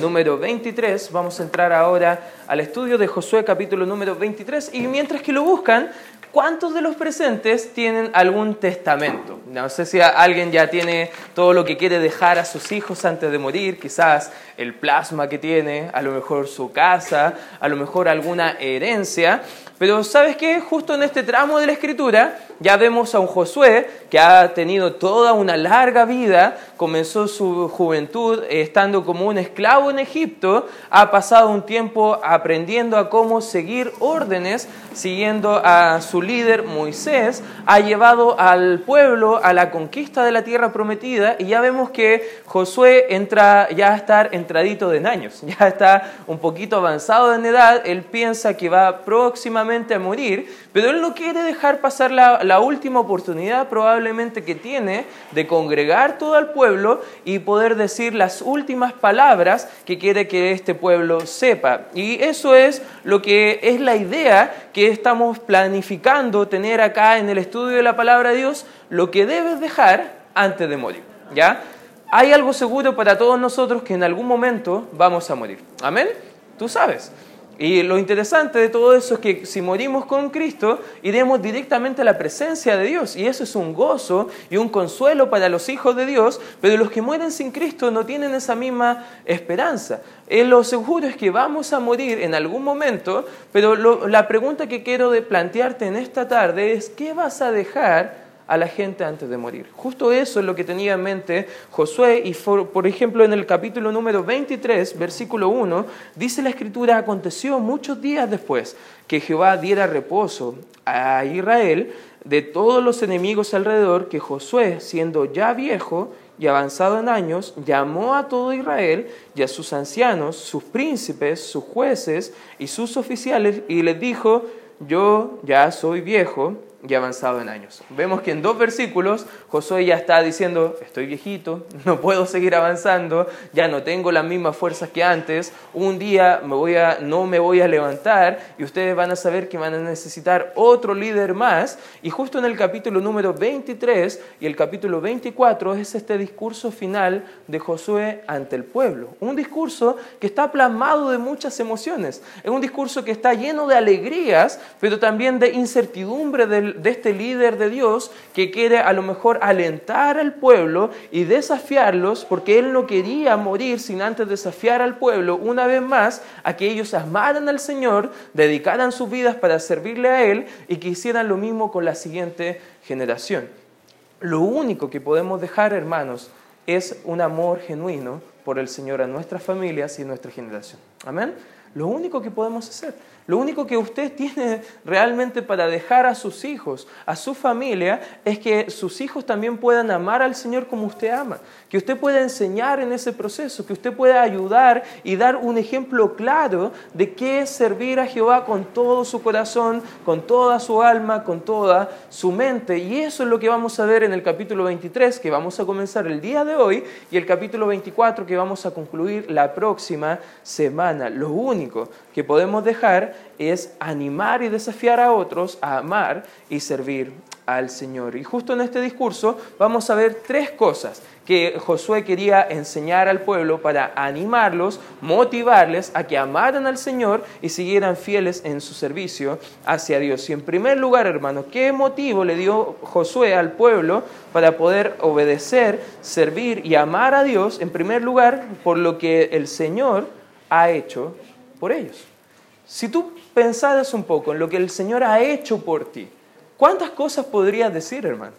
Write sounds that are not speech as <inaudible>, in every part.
número 23. Vamos a entrar ahora al estudio de Josué capítulo número 23 y mientras que lo buscan, ¿cuántos de los presentes tienen algún testamento? No sé si alguien ya tiene todo lo que quiere dejar a sus hijos antes de morir, quizás el plasma que tiene, a lo mejor su casa, a lo mejor alguna herencia. Pero ¿sabes qué? Justo en este tramo de la escritura ya vemos a un Josué que ha tenido toda una larga vida, comenzó su juventud estando como un esclavo en Egipto, ha pasado un tiempo aprendiendo a cómo seguir órdenes, siguiendo a su líder Moisés, ha llevado al pueblo a la conquista de la tierra prometida y ya vemos que Josué entra ya a estar entradito de años, <laughs> ya está un poquito avanzado en edad, él piensa que va próximamente a morir, pero él no quiere dejar pasar la, la última oportunidad probablemente que tiene de congregar todo el pueblo y poder decir las últimas palabras que quiere que este pueblo sepa. Y eso es lo que es la idea que estamos planificando tener acá en el estudio de la palabra de Dios, lo que debes dejar antes de morir. ¿Ya? Hay algo seguro para todos nosotros que en algún momento vamos a morir. Amén. Tú sabes. Y lo interesante de todo eso es que si morimos con Cristo, iremos directamente a la presencia de Dios. Y eso es un gozo y un consuelo para los hijos de Dios, pero los que mueren sin Cristo no tienen esa misma esperanza. Eh, lo seguro es que vamos a morir en algún momento, pero la pregunta que quiero de plantearte en esta tarde es, ¿qué vas a dejar? A la gente antes de morir. Justo eso es lo que tenía en mente Josué y por ejemplo en el capítulo número 23, versículo 1, dice la escritura, aconteció muchos días después que Jehová diera reposo a Israel de todos los enemigos alrededor, que Josué, siendo ya viejo y avanzado en años, llamó a todo Israel y a sus ancianos, sus príncipes, sus jueces y sus oficiales y les dijo, yo ya soy viejo y avanzado en años. Vemos que en dos versículos Josué ya está diciendo, estoy viejito, <laughs> no puedo seguir avanzando, ya no tengo las mismas fuerzas que antes, un día me voy a, no me voy a levantar y ustedes van a saber que van a necesitar otro líder más. Y justo en el capítulo número 23 y el capítulo 24 es este discurso final de Josué ante el pueblo. Un discurso que está plasmado de muchas emociones, es un discurso que está lleno de alegrías, pero también de incertidumbre del de este líder de Dios que quiere a lo mejor alentar al pueblo y desafiarlos, porque él no quería morir sin antes desafiar al pueblo una vez más a que ellos amaran al Señor, dedicaran sus vidas para servirle a Él y que hicieran lo mismo con la siguiente generación. Lo único que podemos dejar, hermanos, es un amor genuino por el Señor a nuestras familias y nuestra generación. Amén. Lo único que podemos hacer. Lo único que usted tiene realmente para dejar a sus hijos, a su familia, es que sus hijos también puedan amar al Señor como usted ama. Que usted pueda enseñar en ese proceso, que usted pueda ayudar y dar un ejemplo claro de qué es servir a Jehová con todo su corazón, con toda su alma, con toda su mente. Y eso es lo que vamos a ver en el capítulo 23, que vamos a comenzar el día de hoy, y el capítulo 24, que vamos a concluir la próxima semana. Lo único que podemos dejar es animar y desafiar a otros a amar y servir al Señor. Y justo en este discurso vamos a ver tres cosas que Josué quería enseñar al pueblo para animarlos, motivarles a que amaran al Señor y siguieran fieles en su servicio hacia Dios. Y en primer lugar, hermano, ¿qué motivo le dio Josué al pueblo para poder obedecer, servir y amar a Dios? En primer lugar, por lo que el Señor ha hecho por ellos. Si tú pensaras un poco en lo que el Señor ha hecho por ti, ¿cuántas cosas podrías decir, hermano?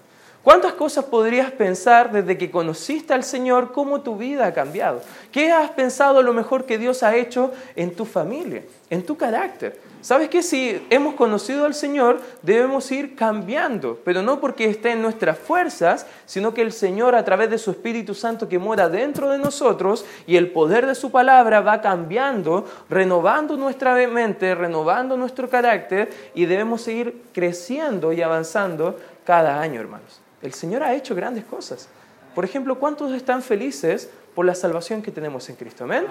¿Cuántas cosas podrías pensar desde que conociste al Señor, cómo tu vida ha cambiado? ¿Qué has pensado lo mejor que Dios ha hecho en tu familia, en tu carácter? ¿Sabes que si hemos conocido al Señor debemos ir cambiando? Pero no porque esté en nuestras fuerzas, sino que el Señor a través de su Espíritu Santo que mora dentro de nosotros y el poder de su palabra va cambiando, renovando nuestra mente, renovando nuestro carácter y debemos seguir creciendo y avanzando cada año, hermanos. El Señor ha hecho grandes cosas. Por ejemplo, ¿cuántos están felices por la salvación que tenemos en Cristo. Amén.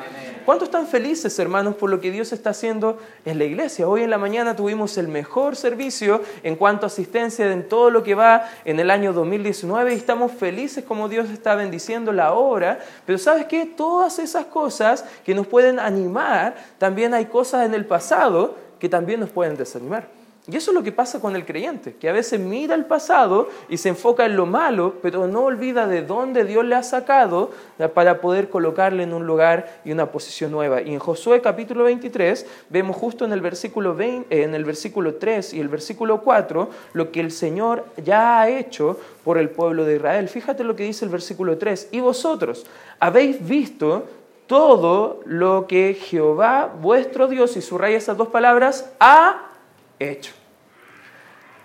¿Cuántos están felices, hermanos, por lo que Dios está haciendo en la iglesia? Hoy en la mañana tuvimos el mejor servicio en cuanto a asistencia en todo lo que va en el año 2019 y estamos felices como Dios está bendiciendo la obra. Pero ¿sabes qué? Todas esas cosas que nos pueden animar, también hay cosas en el pasado que también nos pueden desanimar. Y eso es lo que pasa con el creyente, que a veces mira el pasado y se enfoca en lo malo, pero no olvida de dónde Dios le ha sacado para poder colocarle en un lugar y una posición nueva. Y en Josué capítulo 23 vemos justo en el versículo, eh, en el versículo 3 y el versículo 4 lo que el Señor ya ha hecho por el pueblo de Israel. Fíjate lo que dice el versículo 3. Y vosotros habéis visto todo lo que Jehová vuestro Dios, y subraya esas dos palabras, ha hecho.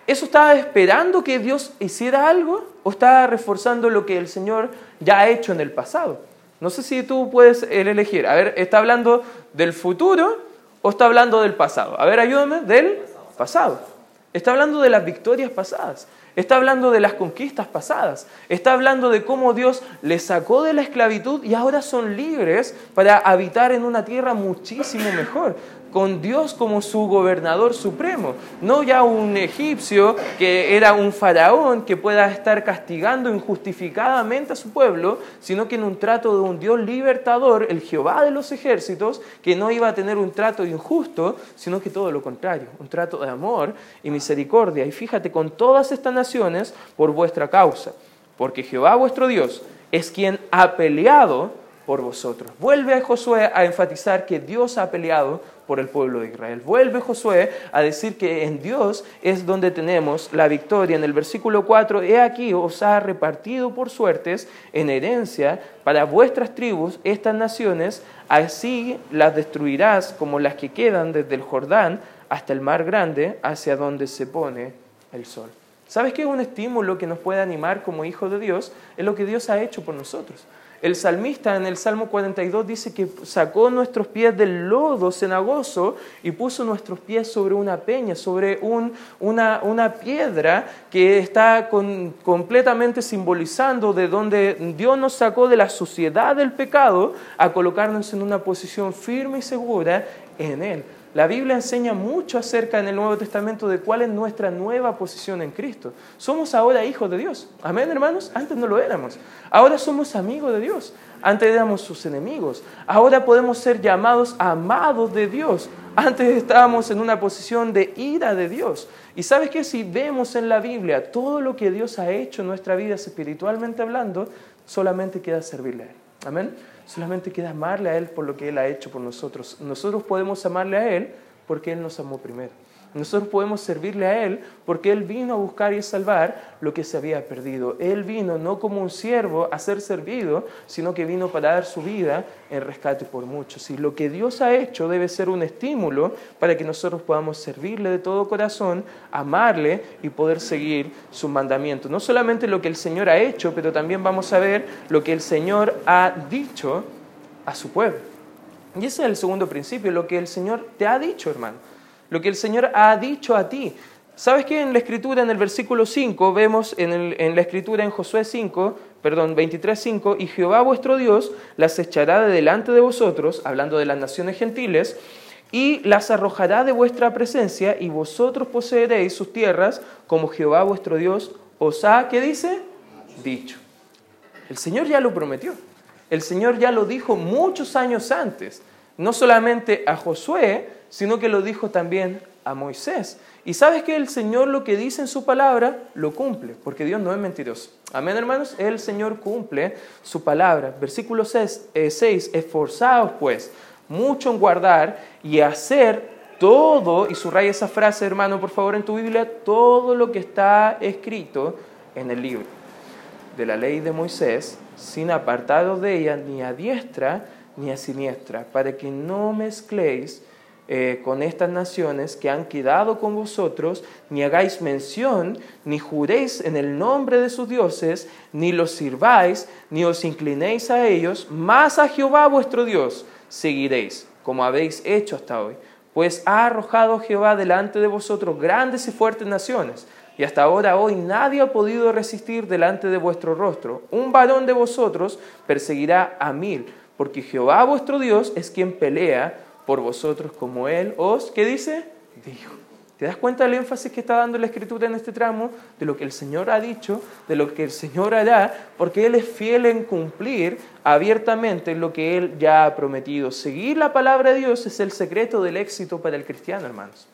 ¿Eso estaba esperando que Dios hiciera algo o estaba reforzando lo que el Señor ya ha hecho en el pasado? No sé si tú puedes elegir. A ver, ¿está hablando del futuro o está hablando del pasado? A ver, ayúdame, del pasado. Está hablando de las victorias pasadas. Está hablando de las conquistas pasadas. Está hablando de cómo Dios les sacó de la esclavitud y ahora son libres para habitar en una tierra muchísimo mejor con Dios como su gobernador supremo, no ya un egipcio que era un faraón que pueda estar castigando injustificadamente a su pueblo, sino que en un trato de un Dios libertador, el Jehová de los ejércitos, que no iba a tener un trato injusto, sino que todo lo contrario, un trato de amor y misericordia. Y fíjate, con todas estas naciones por vuestra causa, porque Jehová vuestro Dios es quien ha peleado por vosotros. Vuelve a Josué a enfatizar que Dios ha peleado por el pueblo de Israel. Vuelve Josué a decir que en Dios es donde tenemos la victoria. En el versículo 4, he aquí os ha repartido por suertes en herencia para vuestras tribus estas naciones, así las destruirás como las que quedan desde el Jordán hasta el mar grande, hacia donde se pone el sol. ¿Sabes qué un estímulo que nos puede animar como hijos de Dios? Es lo que Dios ha hecho por nosotros. El salmista en el Salmo 42 dice que sacó nuestros pies del lodo cenagoso y puso nuestros pies sobre una peña, sobre una, piedra que está completamente simbolizando de donde Dios nos sacó de la suciedad del pecado a colocarnos en una posición firme y segura en Él. La Biblia enseña mucho acerca en el Nuevo Testamento de cuál es nuestra nueva posición en Cristo. Somos ahora hijos de Dios. Amén, hermanos. Antes no lo éramos. Ahora somos amigos de Dios. Antes éramos sus enemigos. Ahora podemos ser llamados amados de Dios. Antes estábamos en una posición de ira de Dios. Y sabes que si vemos en la Biblia todo lo que Dios ha hecho en nuestra vida espiritualmente hablando, solamente queda servirle. Amén. Solamente queda amarle a Él por lo que Él ha hecho por nosotros. Nosotros podemos amarle a Él porque Él nos amó primero. Nosotros podemos servirle a Él porque Él vino a buscar y salvar lo que se había perdido. Él vino no como un siervo a ser servido, sino que vino para dar su vida en rescate por muchos. Y lo que Dios ha hecho debe ser un estímulo para que nosotros podamos servirle de todo corazón, amarle y poder seguir sus mandamientos. No solamente lo que el Señor ha hecho, pero también vamos a ver lo que el Señor ha dicho a su pueblo. Y ese es el segundo principio, lo que el Señor te ha dicho, hermano lo que el Señor ha dicho a ti. ¿Sabes qué? En la escritura, en el versículo 5, vemos en, la escritura en Josué 5, perdón, 23, 5, y Jehová vuestro Dios las echará de delante de vosotros, hablando de las naciones gentiles, y las arrojará de vuestra presencia, y vosotros poseeréis sus tierras, como Jehová vuestro Dios os ha, ¿qué dice? Dicho. El Señor ya lo prometió. El Señor ya lo dijo muchos años antes, no solamente a Josué, sino que lo dijo también a Moisés. Y sabes que el Señor lo que dice en su palabra lo cumple, porque Dios no es mentiroso. Amén, hermanos. El Señor cumple su palabra. Versículo 6, eh, esforzaos pues mucho en guardar y hacer todo, y subraya esa frase, hermano, por favor, en tu Biblia, todo lo que está escrito en el libro de la ley de Moisés, sin apartados de ella, ni a diestra ni a siniestra, para que no mezcléis eh, con estas naciones que han quedado con vosotros, ni hagáis mención, ni juréis en el nombre de sus dioses, ni los sirváis, ni os inclinéis a ellos, más a Jehová vuestro Dios seguiréis, como habéis hecho hasta hoy. Pues ha arrojado Jehová delante de vosotros grandes y fuertes naciones, Y hasta ahora hoy nadie ha podido resistir delante de vuestro rostro. Un varón de vosotros perseguirá a mil, porque Jehová vuestro Dios es quien pelea por vosotros como él os, ¿qué dice? Dijo. ¿Te das cuenta del énfasis que está dando la Escritura en este tramo? De lo que el Señor ha dicho, de lo que el Señor hará, porque Él es fiel en cumplir abiertamente lo que Él ya ha prometido. Seguir la palabra de Dios es el secreto del éxito para el cristiano, hermanos.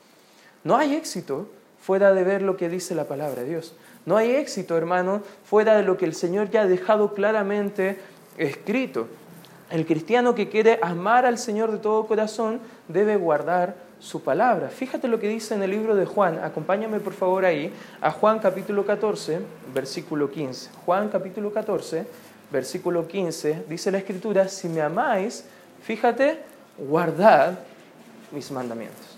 No hay éxito fuera de ver lo que dice la palabra de Dios. No hay éxito, hermano, fuera de lo que el Señor ya ha dejado claramente escrito. El cristiano que quiere amar al Señor de todo corazón debe guardar su palabra. Fíjate lo que dice en el libro de Juan. Acompáñame por favor ahí a Juan capítulo 14, versículo 15. Juan capítulo 14, versículo 15. Dice la escritura, si me amáis, fíjate, guardad mis mandamientos.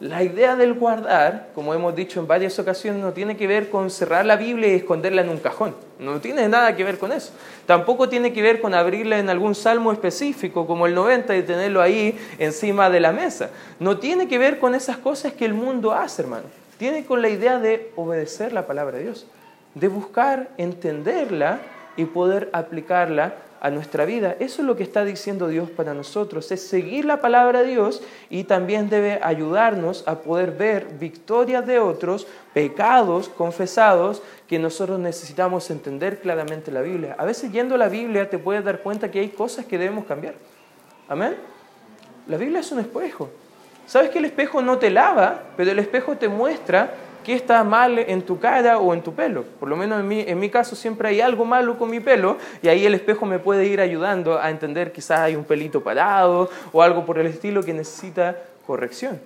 La idea del guardar, como hemos dicho en varias ocasiones, no tiene que ver con cerrar la Biblia y esconderla en un cajón. No tiene nada que ver con eso. Tampoco tiene que ver con abrirla en algún salmo específico, como el 90, y tenerlo ahí encima de la mesa. No tiene que ver con esas cosas que el mundo hace, hermano. Tiene con la idea de obedecer la palabra de Dios, de buscar entenderla y poder aplicarla a nuestra vida. Eso es lo que está diciendo Dios para nosotros, es seguir la palabra de Dios y también debe ayudarnos a poder ver victorias de otros, pecados confesados que nosotros necesitamos entender claramente la Biblia. A veces yendo a la Biblia te puedes dar cuenta que hay cosas que debemos cambiar. Amén. La Biblia es un espejo. Sabes que el espejo no te lava, pero el espejo te muestra qué está mal en tu cara o en tu pelo. Por lo menos en mi, en mi caso siempre hay algo malo con mi pelo y ahí el espejo me puede ir ayudando a entender quizás hay un pelito parado o algo por el estilo que necesita corrección.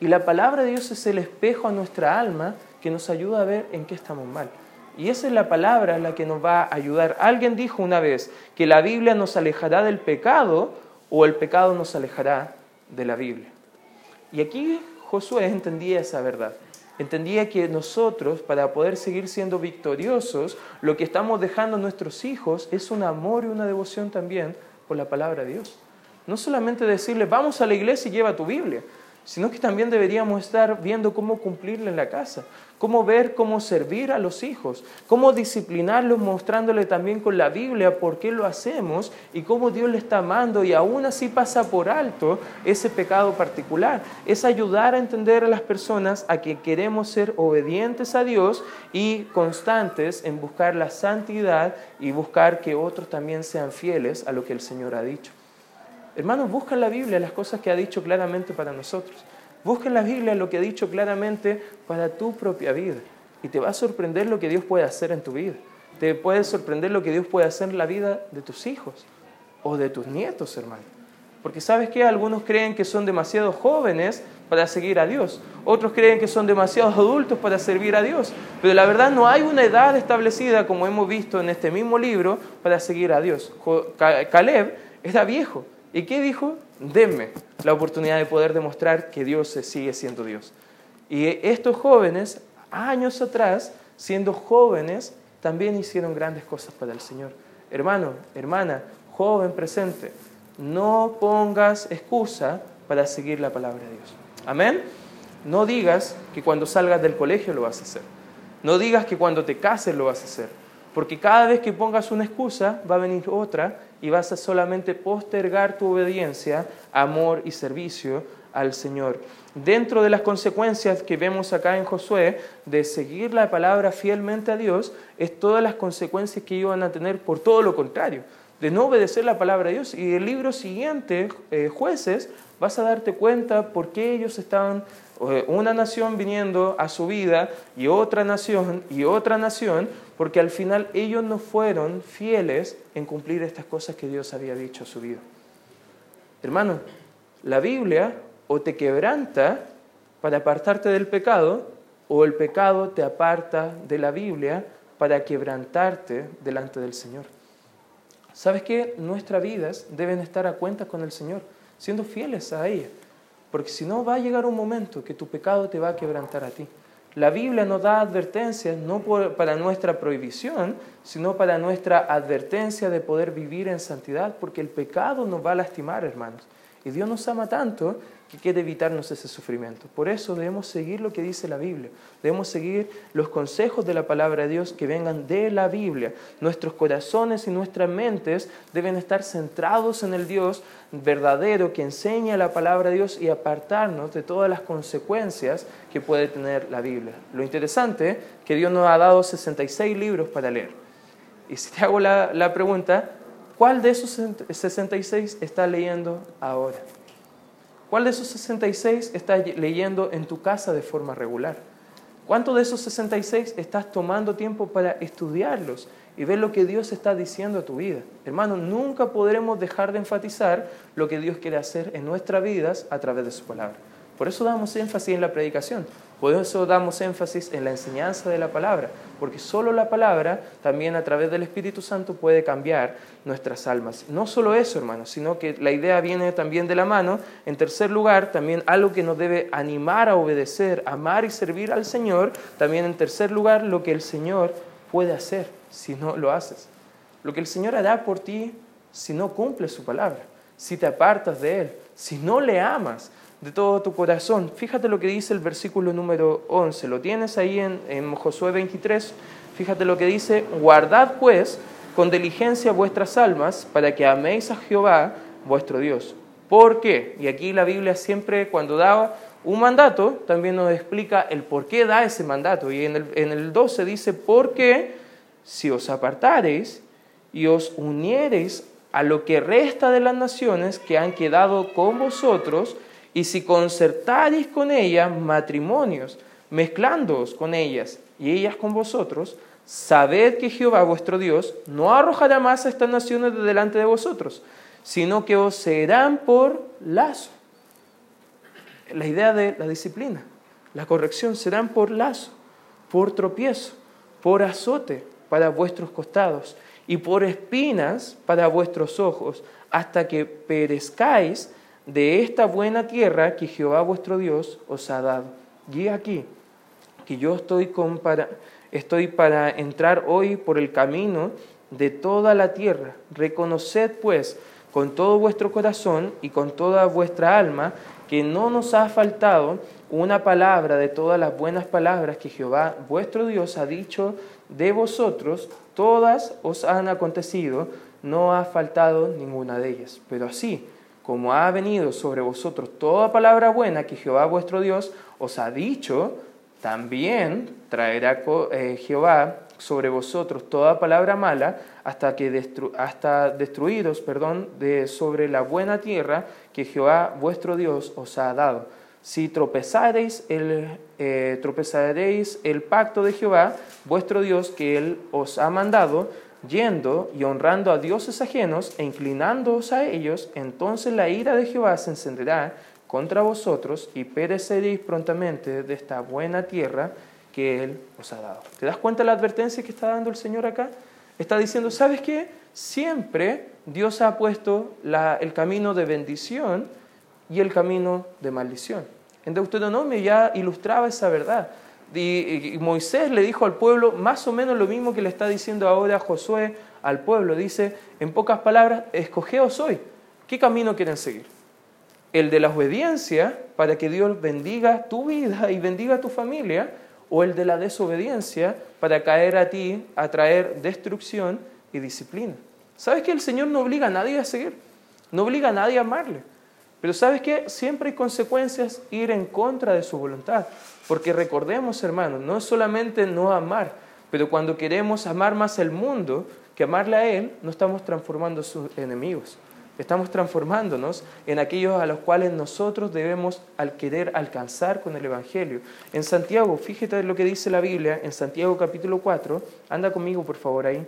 Y la palabra de Dios es el espejo a nuestra alma que nos ayuda a ver en qué estamos mal. Y esa es la palabra la que nos va a ayudar. Alguien dijo una vez que la Biblia nos alejará del pecado o el pecado nos alejará de la Biblia. Y aquí Josué entendía esa verdad entendía que nosotros, para poder seguir siendo victoriosos, lo que estamos dejando a nuestros hijos es un amor y una devoción también por la palabra de Dios. No solamente decirle, vamos a la iglesia y lleva tu Biblia, sino que también deberíamos estar viendo cómo cumplirla en la casa, cómo ver cómo servir a los hijos, cómo disciplinarlos mostrándole también con la Biblia por qué lo hacemos y cómo Dios le está amando y aún así pasa por alto ese pecado particular. Es ayudar a entender a las personas a que queremos ser obedientes a Dios y constantes en buscar la santidad y buscar que otros también sean fieles a lo que el Señor ha dicho. Hermanos, busca en la Biblia las cosas que ha dicho claramente para nosotros. Busca en la Biblia lo que ha dicho claramente para tu propia vida. Y te va a sorprender lo que Dios puede hacer en tu vida. Te puede sorprender lo que Dios puede hacer en la vida de tus hijos o de tus nietos, hermano. Porque sabes que algunos creen que son demasiado jóvenes para seguir a Dios. Otros creen que son demasiado adultos para servir a Dios. Pero la verdad no hay una edad establecida, como hemos visto en este mismo libro, para seguir a Dios. Caleb era viejo, ¿Y qué dijo? Denme la oportunidad de poder demostrar que Dios sigue siendo Dios. Y estos jóvenes, años atrás, siendo jóvenes, también hicieron grandes cosas para el Señor. Hermano, hermana, joven presente, no pongas excusa para seguir la palabra de Dios. Amén. No digas que cuando salgas del colegio lo vas a hacer. No digas que cuando te cases lo vas a hacer. Porque cada vez que pongas una excusa va a venir otra y vas a solamente postergar tu obediencia, amor y servicio al Señor. Dentro de las consecuencias que vemos acá en Josué de seguir la palabra fielmente a Dios, es todas las consecuencias que iban a tener por todo lo contrario, de no obedecer la palabra de Dios. Y el libro siguiente, eh, jueces, vas a darte cuenta por qué ellos estaban eh, una nación viniendo a su vida y otra nación y otra nación, porque al final ellos no fueron fieles en cumplir estas cosas que Dios había dicho a su vida. Hermano, la Biblia o te quebranta para apartarte del pecado, o el pecado te aparta de la Biblia para quebrantarte delante del Señor. ¿Sabes qué? Nuestras vidas deben estar a cuenta con el Señor, siendo fieles a ella. Porque si no, va a llegar un momento que tu pecado te va a quebrantar a ti. La Biblia nos da advertencias no para nuestra prohibición, sino para nuestra advertencia de poder vivir en santidad, porque el pecado nos va a lastimar, hermanos. Y Dios nos ama tanto que quiere evitarnos ese sufrimiento. Por eso debemos seguir lo que dice la Biblia. Debemos seguir los consejos de la palabra de Dios que vengan de la Biblia. Nuestros corazones y nuestras mentes deben estar centrados en el Dios verdadero que enseña la palabra de Dios y apartarnos de todas las consecuencias que puede tener la Biblia. Lo interesante es que Dios nos ha dado 66 libros para leer. Y si te hago la, la pregunta, ¿cuál de esos 66 estás leyendo ahora? ¿Cuál de esos 66 estás leyendo en tu casa de forma regular? ¿Cuántos de esos 66 estás tomando tiempo para estudiarlos y ver lo que Dios está diciendo a tu vida? Hermano, nunca podremos dejar de enfatizar lo que Dios quiere hacer en nuestras vidas a través de su palabra. Por eso damos énfasis en la predicación, por eso damos énfasis en la enseñanza de la palabra, porque solo la palabra también a través del Espíritu Santo puede cambiar nuestras almas. No solo eso, hermanos, sino que la idea viene también de la mano. En tercer lugar, también algo que nos debe animar a obedecer, amar y servir al Señor. También en tercer lugar, lo que el Señor puede hacer si no lo haces. Lo que el Señor hará por ti si no cumples su palabra, si te apartas de Él, si no le amas de todo tu corazón. Fíjate lo que dice el versículo número 11. Lo tienes ahí en, Josué 23. Fíjate lo que dice, guardad pues con diligencia vuestras almas para que améis a Jehová vuestro Dios. ¿Por qué? Y aquí la Biblia siempre cuando daba un mandato, también nos explica el por qué da ese mandato. Y en el, en el 12 dice, porque si os apartareis y os uniereis a lo que resta de las naciones que han quedado con vosotros, y si concertaréis con ellas matrimonios, mezclándoos con ellas y ellas con vosotros, sabed que Jehová vuestro Dios no arrojará más a estas naciones de delante de vosotros, sino que os serán por lazo. La idea de la disciplina, la corrección, serán por lazo, por tropiezo, por azote para vuestros costados y por espinas para vuestros ojos, hasta que perezcáis de esta buena tierra que Jehová vuestro Dios os ha dado. Y aquí que yo estoy, para, estoy para entrar hoy por el camino de toda la tierra. Reconoced pues con todo vuestro corazón y con toda vuestra alma que no nos ha faltado una palabra de todas las buenas palabras que Jehová vuestro Dios ha dicho de vosotros, todas os han acontecido, no ha faltado ninguna de ellas. Pero así, como ha venido sobre vosotros toda palabra buena que Jehová vuestro Dios os ha dicho, también traerá eh, Jehová sobre vosotros toda palabra mala hasta que hasta destruidos, perdón, de sobre la buena tierra que Jehová vuestro Dios os ha dado. Si tropezareis el, eh, tropezaréis el pacto de Jehová vuestro Dios que él os ha mandado, yendo y honrando a dioses ajenos e inclinándoos a ellos, entonces la ira de Jehová se encenderá contra vosotros y pereceréis prontamente de esta buena tierra que Él os ha dado. ¿Te das cuenta de la advertencia que está dando el Señor acá? Está diciendo, ¿sabes qué? Siempre Dios ha puesto el camino de bendición y el camino de maldición. En Deuteronomio ya ilustraba esa verdad. Y, Moisés le dijo al pueblo más o menos lo mismo que le está diciendo ahora Josué al pueblo. Dice, en pocas palabras, escogeos hoy. ¿Qué camino quieren seguir? ¿El de la obediencia para que Dios bendiga tu vida y bendiga tu familia? ¿O el de la desobediencia para caer a ti, a traer destrucción y disciplina? ¿Sabes que el Señor no obliga a nadie a seguir? No obliga a nadie a amarle. Pero ¿sabes qué? Siempre hay consecuencias ir en contra de su voluntad. Porque recordemos, hermanos, no es solamente no amar, pero cuando queremos amar más el mundo que amarle a Él, no estamos transformando a sus enemigos. Estamos transformándonos en aquellos a los cuales nosotros debemos al querer alcanzar con el Evangelio. En Santiago, fíjate lo que dice la Biblia, en Santiago capítulo 4, anda conmigo por favor ahí,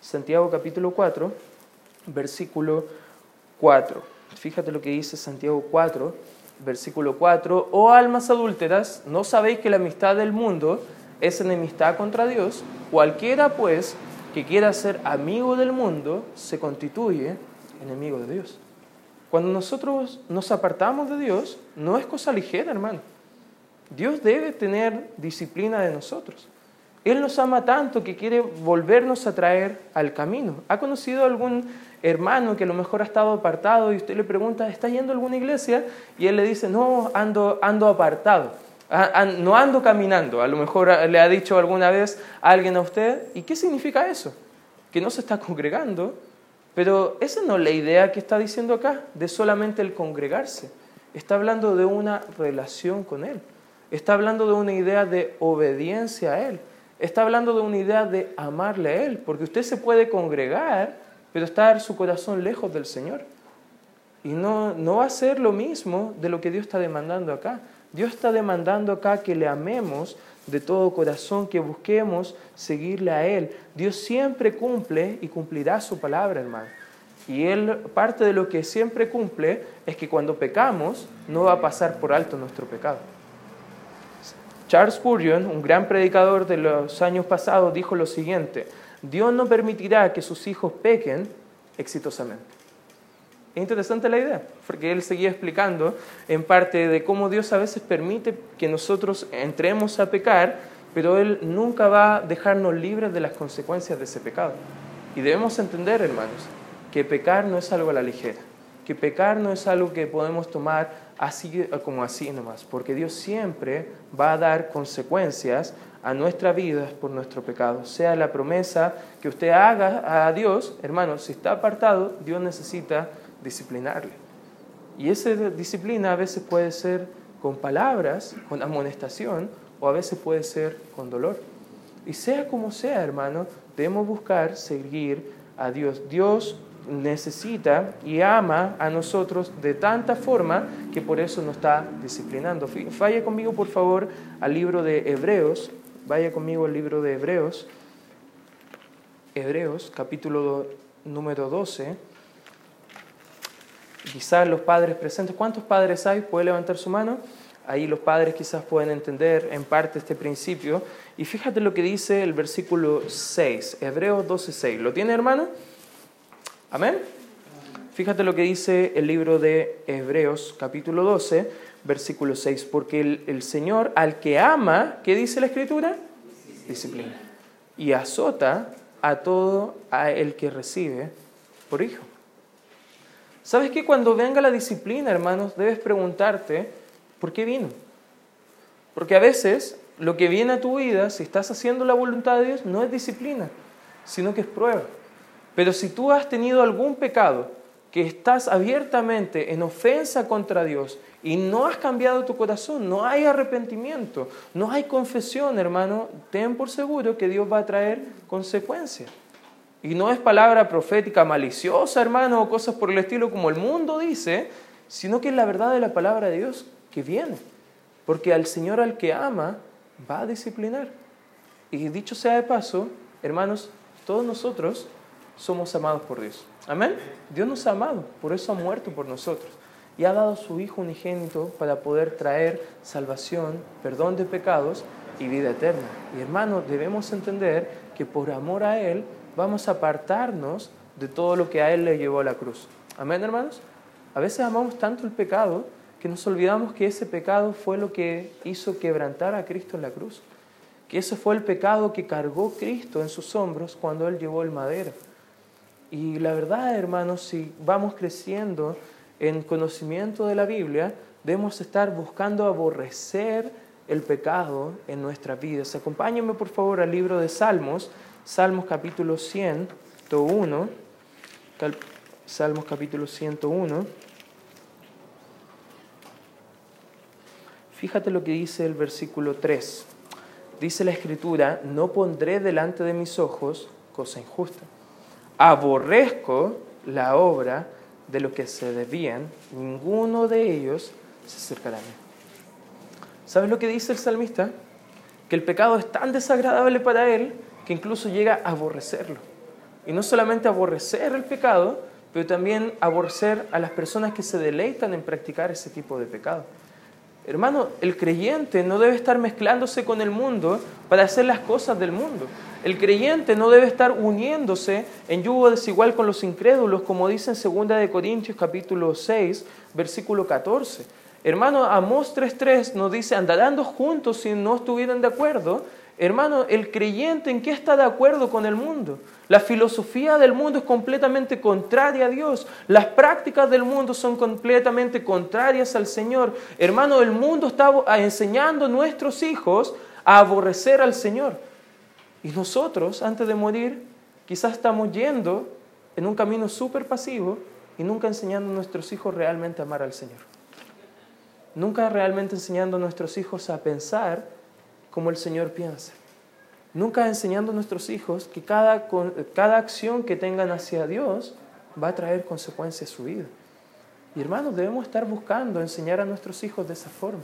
Santiago capítulo 4, versículo 4. Fíjate lo que dice Santiago 4, versículo 4, oh almas adúlteras, ¿no sabéis que la amistad del mundo es enemistad contra Dios? Cualquiera pues que quiera ser amigo del mundo se constituye enemigo de Dios. Cuando nosotros nos apartamos de Dios, no es cosa ligera, hermano. Dios debe tener disciplina de nosotros. Él nos ama tanto que quiere volvernos a traer al camino. ¿Ha conocido algún hermano que a lo mejor ha estado apartado y usted le pregunta, ¿está yendo a alguna iglesia? Y él le dice, no, ando, ando apartado, no ando caminando. A lo mejor le ha dicho alguna vez alguien a usted, ¿y qué significa eso? Que no se está <laughs> congregando, pero esa no es la idea que está diciendo acá, de solamente el congregarse. Está hablando de una relación con Él. Está hablando de una idea de obediencia a Él. Está hablando de una idea de amarle a Él. Porque usted se puede congregar, pero estar su corazón lejos del Señor. Y no, no va a ser lo mismo de lo que Dios está demandando acá. Dios está demandando acá que le amemos de todo corazón, que busquemos seguirle a Él. Dios siempre cumple y cumplirá su palabra, hermano. Y Él, parte de lo que siempre cumple es que cuando pecamos, no va a pasar por alto nuestro pecado. Charles Spurgeon, un gran predicador de los años pasados, dijo lo siguiente, Dios no permitirá que sus hijos pequen exitosamente. Es interesante la idea, porque él seguía explicando en parte de cómo Dios a veces permite que nosotros entremos a pecar, pero Él nunca va a dejarnos libres de las consecuencias de ese pecado. Y debemos entender, hermanos, que pecar no es algo a la ligera, que pecar no es algo que podemos tomar así como así nomás, porque Dios siempre va a dar consecuencias a nuestra vida por nuestro pecado. Sea la promesa que usted haga a Dios, hermanos, si está apartado, Dios necesita disciplinarle. Y esa disciplina a veces puede ser con palabras, con amonestación, o a veces puede ser con dolor. Y sea como sea, hermano, debemos buscar seguir a Dios. Dios necesita y ama a nosotros de tanta forma que por eso nos está disciplinando. Vaya conmigo, por favor, al libro de Hebreos. Vaya conmigo al libro de Hebreos. Hebreos, capítulo número 12. Quizás los padres presentes, ¿cuántos padres hay? ¿Puede levantar su mano? Ahí los padres quizás pueden entender en parte este principio. Y fíjate lo que dice el versículo 6, Hebreos 12, 6. ¿Lo tiene hermano? Amén. Fíjate lo que dice el libro de Hebreos capítulo 12, versículo 6. Porque el, el Señor al que ama, ¿qué dice la escritura? Disciplina. Y azota a todo a el que recibe por hijo. ¿Sabes que cuando venga la disciplina, hermanos, debes preguntarte, ¿por qué vino? Porque a veces lo que viene a tu vida, si estás haciendo la voluntad de Dios, no es disciplina, sino que es prueba. Pero si tú has tenido algún pecado, que estás abiertamente en ofensa contra Dios y no has cambiado tu corazón, no hay arrepentimiento, no hay confesión, hermano, ten por seguro que Dios va a traer consecuencias. Y no es palabra profética maliciosa, hermano, o cosas por el estilo como el mundo dice, sino que es la verdad de la palabra de Dios que viene. Porque al Señor al que ama va a disciplinar. Y dicho sea de paso, hermanos, todos nosotros somos amados por Dios. Amén. Dios nos ha amado, por eso ha muerto por nosotros. Y ha dado su Hijo unigénito para poder traer salvación, perdón de pecados y vida eterna. Y hermanos, debemos entender que por amor a Él vamos a apartarnos de todo lo que a Él le llevó a la cruz. Amén, hermanos. A veces amamos tanto el pecado que nos olvidamos que ese pecado fue lo que hizo quebrantar a Cristo en la cruz. Que ese fue el pecado que cargó Cristo en sus hombros cuando Él llevó el madero. Y la verdad, hermanos, si vamos creciendo en conocimiento de la Biblia, debemos estar buscando aborrecer el pecado en nuestras vidas. Acompáñenme, por favor, al libro de Salmos, Salmos capítulo 101, Salmos capítulo 101. Fíjate lo que dice el versículo 3. Dice la escritura, no pondré delante de mis ojos cosa injusta. Aborrezco la obra de los que se desvían, ninguno de ellos se acercará a mí. ¿Sabes lo que dice el salmista? Que el pecado es tan desagradable para él que incluso llega a aborrecerlo. Y no solamente aborrecer el pecado, pero también aborrecer a las personas que se deleitan en practicar ese tipo de pecado. Hermano, el creyente no debe estar mezclándose con el mundo para hacer las cosas del mundo. El creyente no debe estar uniéndose en yugo desigual con los incrédulos, como dice en 2 de Corintios capítulo 6, versículo 14. Hermano, Amós 3.3 nos dice, andarán juntos si no estuvieran de acuerdo. Hermano, el creyente en qué está de acuerdo con el mundo. La filosofía del mundo es completamente contraria a Dios. Las prácticas del mundo son completamente contrarias al Señor. Hermano, el mundo está enseñando a nuestros hijos a aborrecer al Señor. Y nosotros, antes de morir, quizás estamos yendo en un camino súper pasivo y nunca enseñando a nuestros hijos realmente a amar al Señor. Nunca realmente enseñando a nuestros hijos a pensar como el Señor piensa. Nunca enseñando a nuestros hijos que cada, cada acción que tengan hacia Dios va a traer consecuencias a su vida. Y hermanos, debemos estar buscando enseñar a nuestros hijos de esa forma.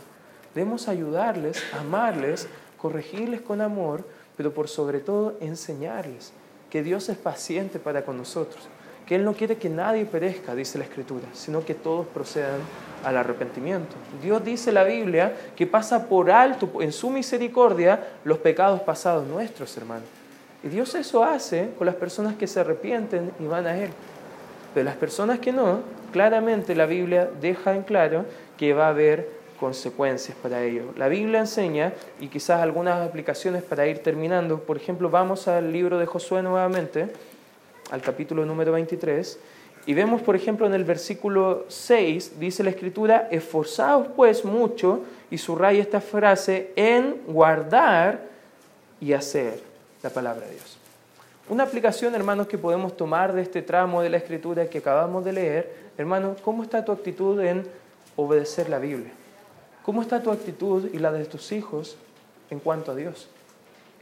Debemos ayudarles, amarles, corregirles con amor, pero por sobre todo enseñarles que Dios es paciente para con nosotros, que Él no quiere que nadie perezca, dice la Escritura, sino que todos procedan al arrepentimiento. Dios dice la Biblia que pasa por alto en su misericordia los pecados pasados nuestros, hermanos. Y Dios eso hace con las personas que se arrepienten y van a Él. Pero las personas que no, claramente la Biblia deja en claro que va a haber consecuencias para ello. La Biblia enseña, y quizás algunas aplicaciones para ir terminando, por ejemplo, vamos al libro de Josué nuevamente, al capítulo número 23, y vemos, por ejemplo, en el versículo 6, dice la Escritura, esforzaos pues mucho, y subraya esta frase, en guardar y hacer la palabra de Dios. Una aplicación, hermanos, que podemos tomar de este tramo de la Escritura que acabamos de leer, hermanos, ¿cómo está tu actitud en obedecer la Biblia? ¿Cómo está tu actitud y la de tus hijos en cuanto a Dios?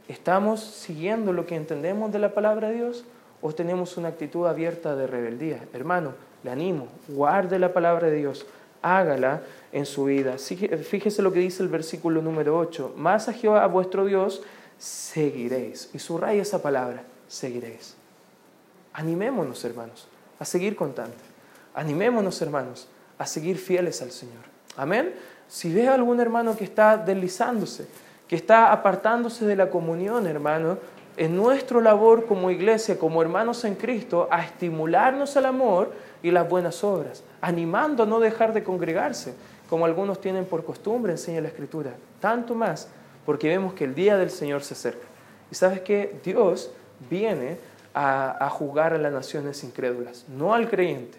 ¿Estamos siguiendo lo que entendemos de la palabra de Dios? o tenemos una actitud abierta de rebeldía. Hermano, le animo, guarde la palabra de Dios, hágala en su vida. Fíjese lo que dice el versículo número 8, más a Jehová vuestro Dios seguiréis. Y subraya esa palabra, seguiréis. Animémonos, hermanos, a seguir contando. Animémonos, hermanos, a seguir fieles al Señor. Amén. Si ve a algún hermano que está deslizándose, que está apartándose de la comunión, hermano, en nuestra labor como iglesia, como hermanos en Cristo, a estimularnos al amor y las buenas obras, animando a no dejar de congregarse, como algunos tienen por costumbre, enseña la Escritura. Tanto más, porque vemos que el día del Señor se acerca. Y sabes que Dios viene a, a juzgar a las naciones incrédulas, no al creyente.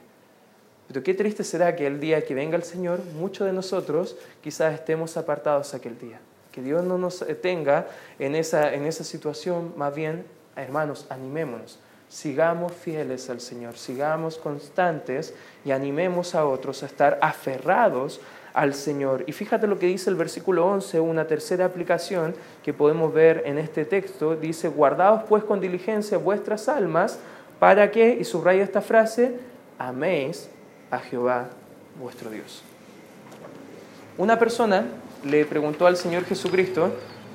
Pero qué triste será que el día que venga el Señor, muchos de nosotros quizás estemos apartados aquel día. Que Dios no nos tenga en esa, en esa situación, más bien, hermanos, animémonos, sigamos fieles al Señor, sigamos constantes y animemos a otros a estar aferrados al Señor. Y fíjate lo que dice el versículo 11, una tercera aplicación que podemos ver en este texto, dice, guardaos pues con diligencia vuestras almas, para que, y subraya esta frase, améis a Jehová vuestro Dios. Una persona le preguntó al Señor Jesucristo,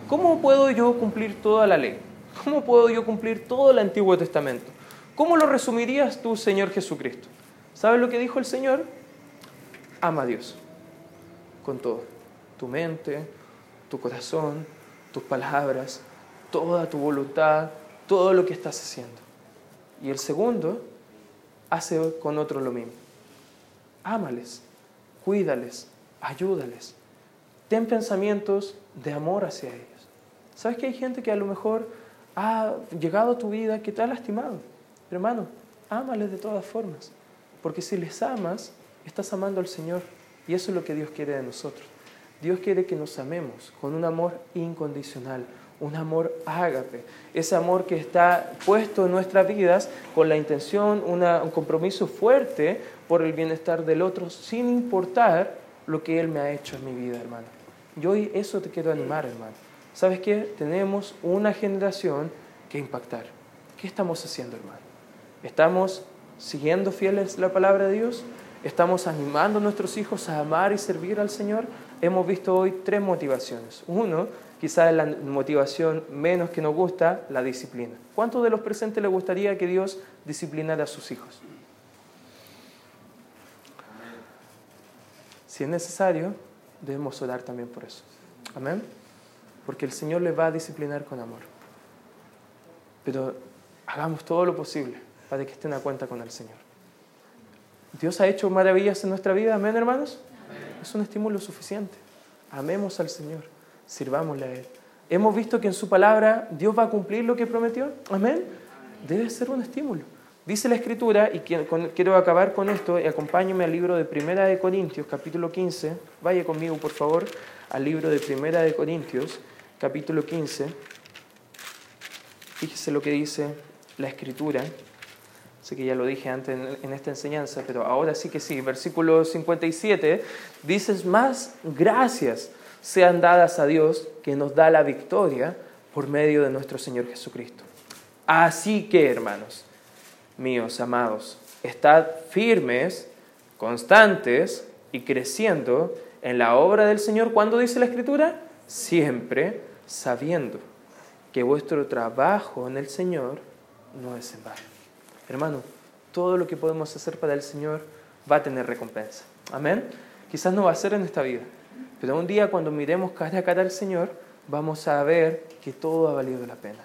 ¿cómo puedo yo cumplir toda la ley? ¿Cómo puedo yo cumplir todo el Antiguo Testamento? ¿Cómo lo resumirías tú, Señor Jesucristo? ¿Sabes lo que dijo el Señor? Ama a Dios con todo. Tu mente, tu corazón, tus palabras, toda tu voluntad, todo lo que estás haciendo. Y el segundo, hace con otro lo mismo. Ámales, cuídales, ayúdales. Ten pensamientos de amor hacia ellos. ¿Sabes que hay gente que a lo mejor ha llegado a tu vida que te ha lastimado? Hermano, ámales de todas formas. Porque si les amas, estás amando al Señor. Y eso es lo que Dios quiere de nosotros. Dios quiere que nos amemos con un amor incondicional, un amor ágape, ese amor que está puesto en nuestras vidas con la intención, un compromiso fuerte por el bienestar del otro, sin importar lo que Él me ha hecho en mi vida, hermano. Yo hoy eso te quiero animar, hermano. ¿Sabes qué? Tenemos una generación que impactar. ¿Qué estamos haciendo, hermano? ¿Estamos siguiendo fieles la palabra de Dios? ¿Estamos animando a nuestros hijos a amar y servir al Señor? Hemos visto hoy tres motivaciones. Uno, quizás la motivación menos que nos gusta, la disciplina. ¿Cuántos de los presentes les gustaría que Dios disciplinara a sus hijos? Si es necesario, debemos orar también por eso. Amén. Porque el Señor le va a disciplinar con amor. Pero hagamos todo lo posible para que estén a cuenta con el Señor. Dios ha hecho maravillas en nuestra vida, amén hermanos. Es un estímulo suficiente. Amemos al Señor, sirvámosle a Él, Hemos visto que en su palabra Dios va a cumplir lo que prometió. Amén. Debe ser un estímulo. Dice la Escritura, y quiero acabar con esto, y acompáñame al libro de Primera de Corintios, capítulo 15. Vaya conmigo, por favor, al libro de Primera de Corintios, capítulo 15. Fíjese lo que dice la Escritura. Sé que ya lo dije antes en, esta enseñanza, pero ahora sí que sí. Versículo 57 dices, más gracias sean dadas a Dios que nos da la victoria por medio de nuestro Señor Jesucristo. Así que, hermanos, míos amados, estad firmes, constantes y creciendo en la obra del Señor. ¿Cuándo dice la Escritura? Siempre sabiendo que vuestro trabajo en el Señor no es en vano. Hermano, todo lo que podemos hacer para el Señor va a tener recompensa. Amén. Quizás no va a ser en esta vida, pero un día cuando miremos cara a cara al Señor, vamos a ver que todo ha valido la pena.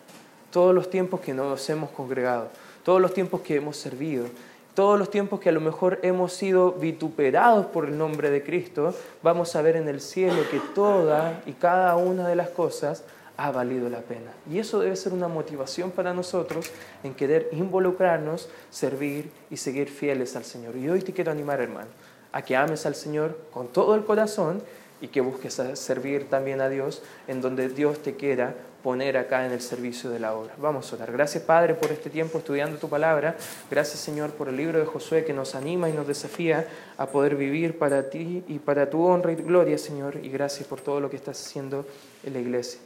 Todos los tiempos que nos hemos congregado, todos los tiempos que hemos servido, todos los tiempos que a lo mejor hemos sido vituperados por el nombre de Cristo, vamos a ver en el cielo que toda y cada una de las cosas ha valido la pena. Y eso debe ser una motivación para nosotros en querer involucrarnos, servir y seguir fieles al Señor. Y hoy te quiero animar, hermano, a que ames al Señor con todo el corazón y que busques servir también a Dios en donde Dios te quiera poner acá en el servicio de la obra. Vamos a orar. Gracias Padre por este tiempo estudiando tu palabra. Gracias Señor por el libro de Josué que nos anima y nos desafía a poder vivir para ti y para tu honra y gloria Señor. Y gracias por todo lo que estás haciendo en la iglesia.